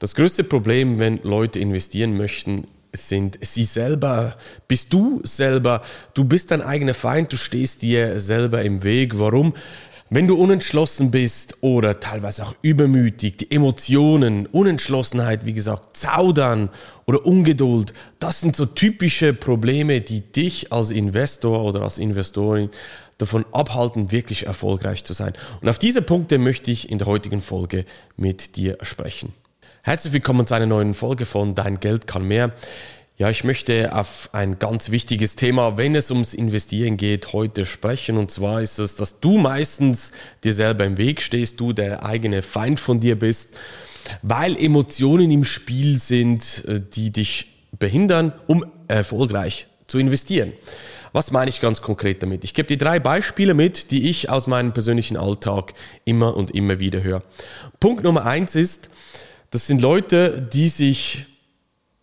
Das größte Problem, wenn Leute investieren möchten, sind sie selber. Bist du selber. Du bist dein eigener Feind, du stehst dir selber im Weg. Warum? Wenn du unentschlossen bist oder teilweise auch übermütig, die Emotionen, Unentschlossenheit, wie gesagt, Zaudern oder Ungeduld, das sind so typische Probleme, die dich als Investor oder als Investorin davon abhalten, wirklich erfolgreich zu sein. Und auf diese Punkte möchte ich in der heutigen Folge mit dir sprechen. Herzlich willkommen zu einer neuen Folge von Dein Geld kann mehr. Ja, ich möchte auf ein ganz wichtiges Thema, wenn es ums Investieren geht, heute sprechen. Und zwar ist es, dass du meistens dir selber im Weg stehst, du der eigene Feind von dir bist, weil Emotionen im Spiel sind, äh, die dich behindern, um erfolgreich zu investieren. Was meine ich ganz konkret damit? Ich gebe dir drei Beispiele mit, die ich aus meinem persönlichen Alltag immer und immer wieder höre. Punkt Nummer eins ist, das sind Leute, die sich,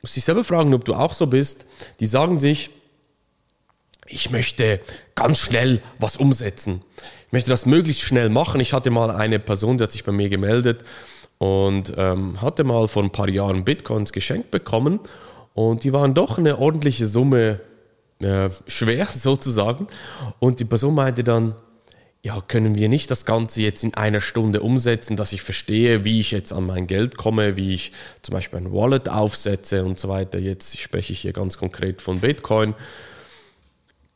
muss sich selber fragen, ob du auch so bist, die sagen sich, ich möchte ganz schnell was umsetzen. Ich möchte das möglichst schnell machen. Ich hatte mal eine Person, die hat sich bei mir gemeldet und ähm, hatte mal vor ein paar Jahren Bitcoins geschenkt bekommen und die waren doch eine ordentliche Summe äh, schwer sozusagen. Und die Person meinte dann, ja, können wir nicht das Ganze jetzt in einer Stunde umsetzen, dass ich verstehe, wie ich jetzt an mein Geld komme, wie ich zum Beispiel ein Wallet aufsetze und so weiter. Jetzt spreche ich hier ganz konkret von Bitcoin.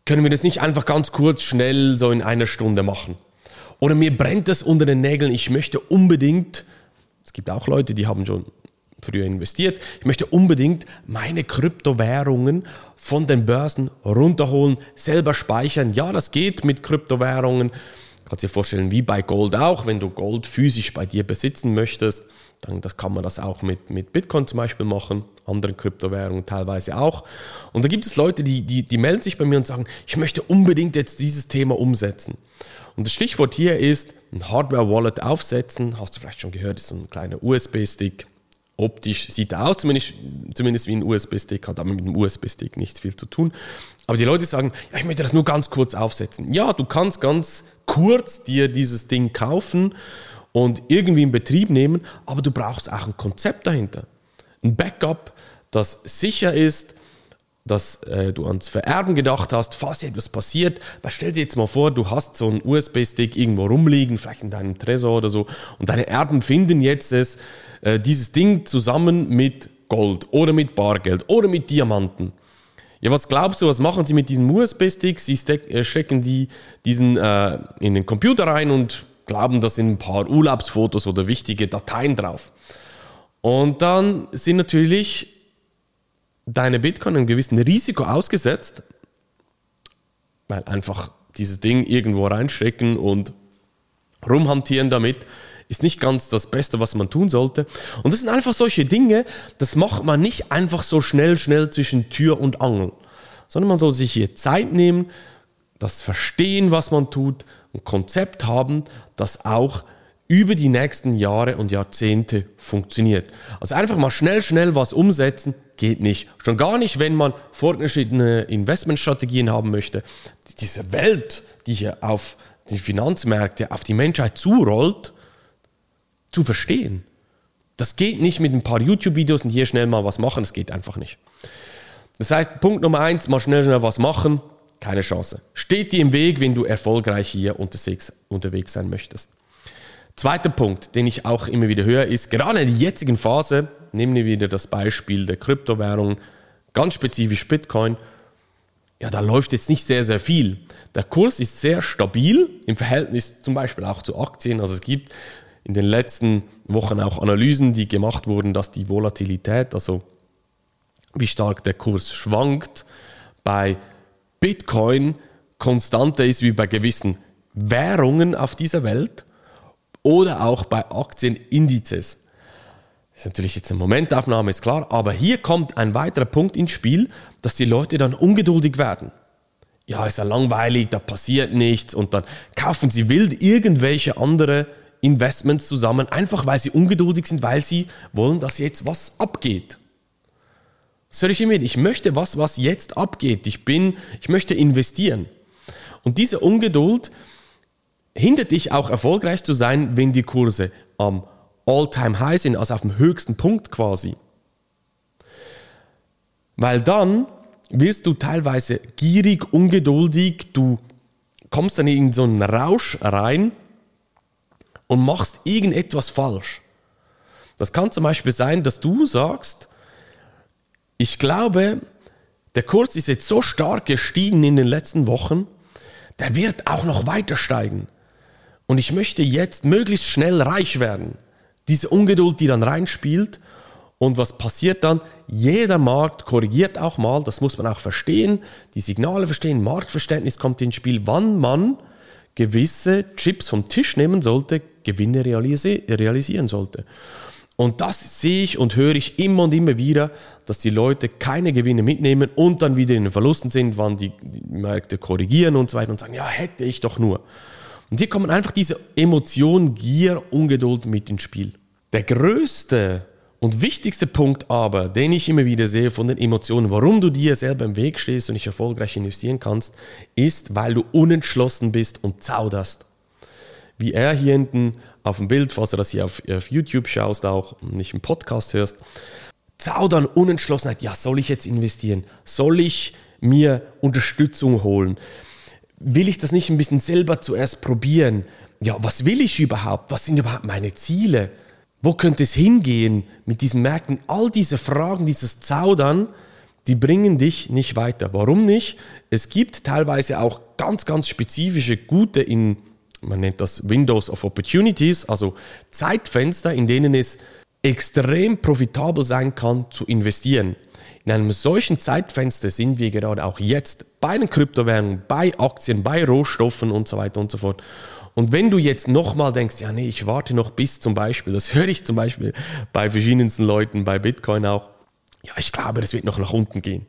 Können wir das nicht einfach ganz kurz, schnell so in einer Stunde machen? Oder mir brennt es unter den Nägeln, ich möchte unbedingt, es gibt auch Leute, die haben schon früher investiert. Ich möchte unbedingt meine Kryptowährungen von den Börsen runterholen, selber speichern. Ja, das geht mit Kryptowährungen. Kannst dir vorstellen, wie bei Gold auch, wenn du Gold physisch bei dir besitzen möchtest, dann das kann man das auch mit, mit Bitcoin zum Beispiel machen, anderen Kryptowährungen teilweise auch. Und da gibt es Leute, die, die, die melden sich bei mir und sagen, ich möchte unbedingt jetzt dieses Thema umsetzen. Und das Stichwort hier ist ein Hardware-Wallet aufsetzen, hast du vielleicht schon gehört, ist so ein kleiner USB-Stick, Optisch sieht er aus, zumindest, zumindest wie ein USB-Stick, hat aber mit dem USB-Stick nichts viel zu tun. Aber die Leute sagen, ja, ich möchte das nur ganz kurz aufsetzen. Ja, du kannst ganz kurz dir dieses Ding kaufen und irgendwie in Betrieb nehmen, aber du brauchst auch ein Konzept dahinter. Ein Backup, das sicher ist, dass äh, du ans Vererben gedacht hast, falls etwas passiert. Weil stell dir jetzt mal vor, du hast so einen USB-Stick irgendwo rumliegen, vielleicht in deinem Tresor oder so, und deine Erben finden jetzt es, äh, dieses Ding zusammen mit Gold oder mit Bargeld oder mit Diamanten. Ja, was glaubst du, was machen sie mit diesen USB-Stick? Sie äh, stecken die diesen äh, in den Computer rein und glauben, da sind ein paar Urlaubsfotos oder wichtige Dateien drauf. Und dann sind natürlich deine Bitcoin einem gewissen Risiko ausgesetzt, weil einfach dieses Ding irgendwo reinstecken und rumhantieren damit ist nicht ganz das Beste, was man tun sollte. Und das sind einfach solche Dinge, das macht man nicht einfach so schnell, schnell zwischen Tür und Angel, sondern man soll sich hier Zeit nehmen, das verstehen, was man tut, ein Konzept haben, das auch über die nächsten Jahre und Jahrzehnte funktioniert. Also einfach mal schnell, schnell was umsetzen, geht nicht. Schon gar nicht, wenn man fortgeschrittene Investmentstrategien haben möchte. Diese Welt, die hier auf die Finanzmärkte, auf die Menschheit zurollt, zu verstehen. Das geht nicht mit ein paar YouTube-Videos und hier schnell mal was machen, das geht einfach nicht. Das heißt, Punkt Nummer eins, mal schnell, schnell was machen, keine Chance. Steht dir im Weg, wenn du erfolgreich hier unterwegs sein möchtest. Zweiter Punkt, den ich auch immer wieder höre, ist, gerade in der jetzigen Phase, nehmen wir wieder das Beispiel der Kryptowährung, ganz spezifisch Bitcoin, ja, da läuft jetzt nicht sehr, sehr viel. Der Kurs ist sehr stabil im Verhältnis zum Beispiel auch zu Aktien. Also es gibt in den letzten Wochen auch Analysen, die gemacht wurden, dass die Volatilität, also wie stark der Kurs schwankt, bei Bitcoin konstanter ist wie bei gewissen Währungen auf dieser Welt oder auch bei Aktienindizes. Das ist natürlich jetzt eine Momentaufnahme, ist klar, aber hier kommt ein weiterer Punkt ins Spiel, dass die Leute dann ungeduldig werden. Ja, ist ja langweilig, da passiert nichts und dann kaufen sie wild irgendwelche andere Investments zusammen, einfach weil sie ungeduldig sind, weil sie wollen, dass jetzt was abgeht. Das höre ich immer Ich möchte was, was jetzt abgeht. Ich bin, ich möchte investieren. Und diese Ungeduld hindert dich auch erfolgreich zu sein, wenn die Kurse am All-Time-High sind, also auf dem höchsten Punkt quasi. Weil dann wirst du teilweise gierig, ungeduldig, du kommst dann in so einen Rausch rein und machst irgendetwas falsch. Das kann zum Beispiel sein, dass du sagst, ich glaube, der Kurs ist jetzt so stark gestiegen in den letzten Wochen, der wird auch noch weiter steigen. Und ich möchte jetzt möglichst schnell reich werden. Diese Ungeduld, die dann reinspielt. Und was passiert dann? Jeder Markt korrigiert auch mal, das muss man auch verstehen, die Signale verstehen, Marktverständnis kommt ins Spiel, wann man gewisse Chips vom Tisch nehmen sollte, Gewinne realisi realisieren sollte. Und das sehe ich und höre ich immer und immer wieder, dass die Leute keine Gewinne mitnehmen und dann wieder in den Verlusten sind, wann die, Märkte korrigieren und so weiter und sagen, ja, hätte ich doch nur. Und hier kommen einfach diese Emotionen, Gier, Ungeduld mit ins Spiel. Der größte und wichtigste Punkt aber, den ich immer wieder sehe von den Emotionen, warum du dir selber im Weg stehst und nicht erfolgreich investieren kannst, ist, weil du unentschlossen bist und zauderst. Wie er hier hinten auf dem Bild, falls du das hier auf, auf YouTube schaust, auch nicht im Podcast hörst. Zaudern, Unentschlossenheit. Ja, soll ich jetzt investieren? Soll ich mir Unterstützung holen? Will ich das nicht ein bisschen selber zuerst probieren? Ja, was will ich überhaupt? Was sind überhaupt meine Ziele? Wo könnte es hingehen mit diesen Märkten? All diese Fragen, dieses Zaudern, die bringen dich nicht weiter. Warum nicht? Es gibt teilweise auch ganz, ganz spezifische, gute in man nennt das Windows of Opportunities, also Zeitfenster, in denen es extrem profitabel sein kann zu investieren. In einem solchen Zeitfenster sind wir gerade auch jetzt bei den Kryptowährungen, bei Aktien, bei Rohstoffen und so weiter und so fort. Und wenn du jetzt nochmal denkst, ja nee, ich warte noch bis zum Beispiel, das höre ich zum Beispiel bei verschiedensten Leuten, bei Bitcoin auch, ja ich glaube, das wird noch nach unten gehen.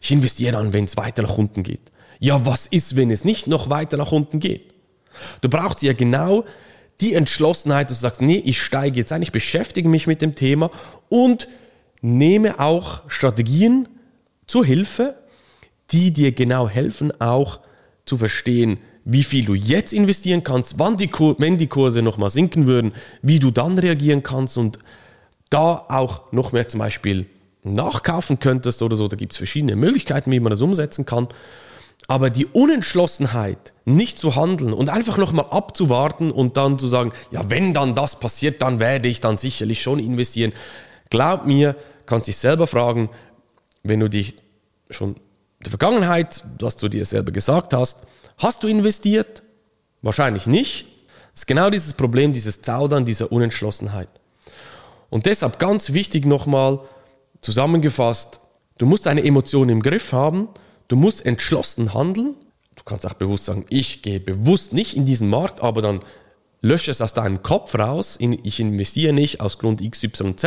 Ich investiere dann, wenn es weiter nach unten geht. Ja, was ist, wenn es nicht noch weiter nach unten geht? Du brauchst ja genau die Entschlossenheit, dass du sagst, nee, ich steige jetzt ein, ich beschäftige mich mit dem Thema und nehme auch Strategien zur Hilfe, die dir genau helfen, auch zu verstehen, wie viel du jetzt investieren kannst, wann die, wenn die Kurse nochmal sinken würden, wie du dann reagieren kannst und da auch noch mehr zum Beispiel nachkaufen könntest oder so. Da gibt es verschiedene Möglichkeiten, wie man das umsetzen kann. Aber die Unentschlossenheit, nicht zu handeln und einfach nochmal abzuwarten und dann zu sagen, ja, wenn dann das passiert, dann werde ich dann sicherlich schon investieren. Glaub mir, kannst dich selber fragen, wenn du dich schon in der Vergangenheit, dass du dir selber gesagt hast, hast du investiert? Wahrscheinlich nicht. Das ist genau dieses Problem, dieses Zaudern, dieser Unentschlossenheit. Und deshalb ganz wichtig nochmal zusammengefasst, du musst deine Emotionen im Griff haben Du musst entschlossen handeln. Du kannst auch bewusst sagen, ich gehe bewusst nicht in diesen Markt, aber dann lösche es aus deinem Kopf raus, ich investiere nicht aus Grund XYZ,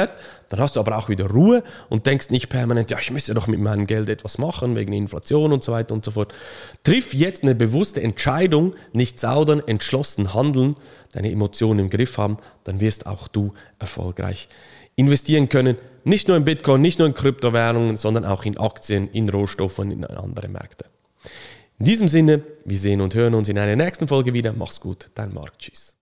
dann hast du aber auch wieder Ruhe und denkst nicht permanent, ja, ich müsste doch mit meinem Geld etwas machen, wegen Inflation und so weiter und so fort. Triff jetzt eine bewusste Entscheidung, nicht zaudern, entschlossen handeln, deine Emotionen im Griff haben, dann wirst auch du erfolgreich investieren können. Nicht nur in Bitcoin, nicht nur in Kryptowährungen, sondern auch in Aktien, in Rohstoffe und in andere Märkte. In diesem Sinne, wir sehen und hören uns in einer nächsten Folge wieder. Mach's gut, dein Marc. Tschüss.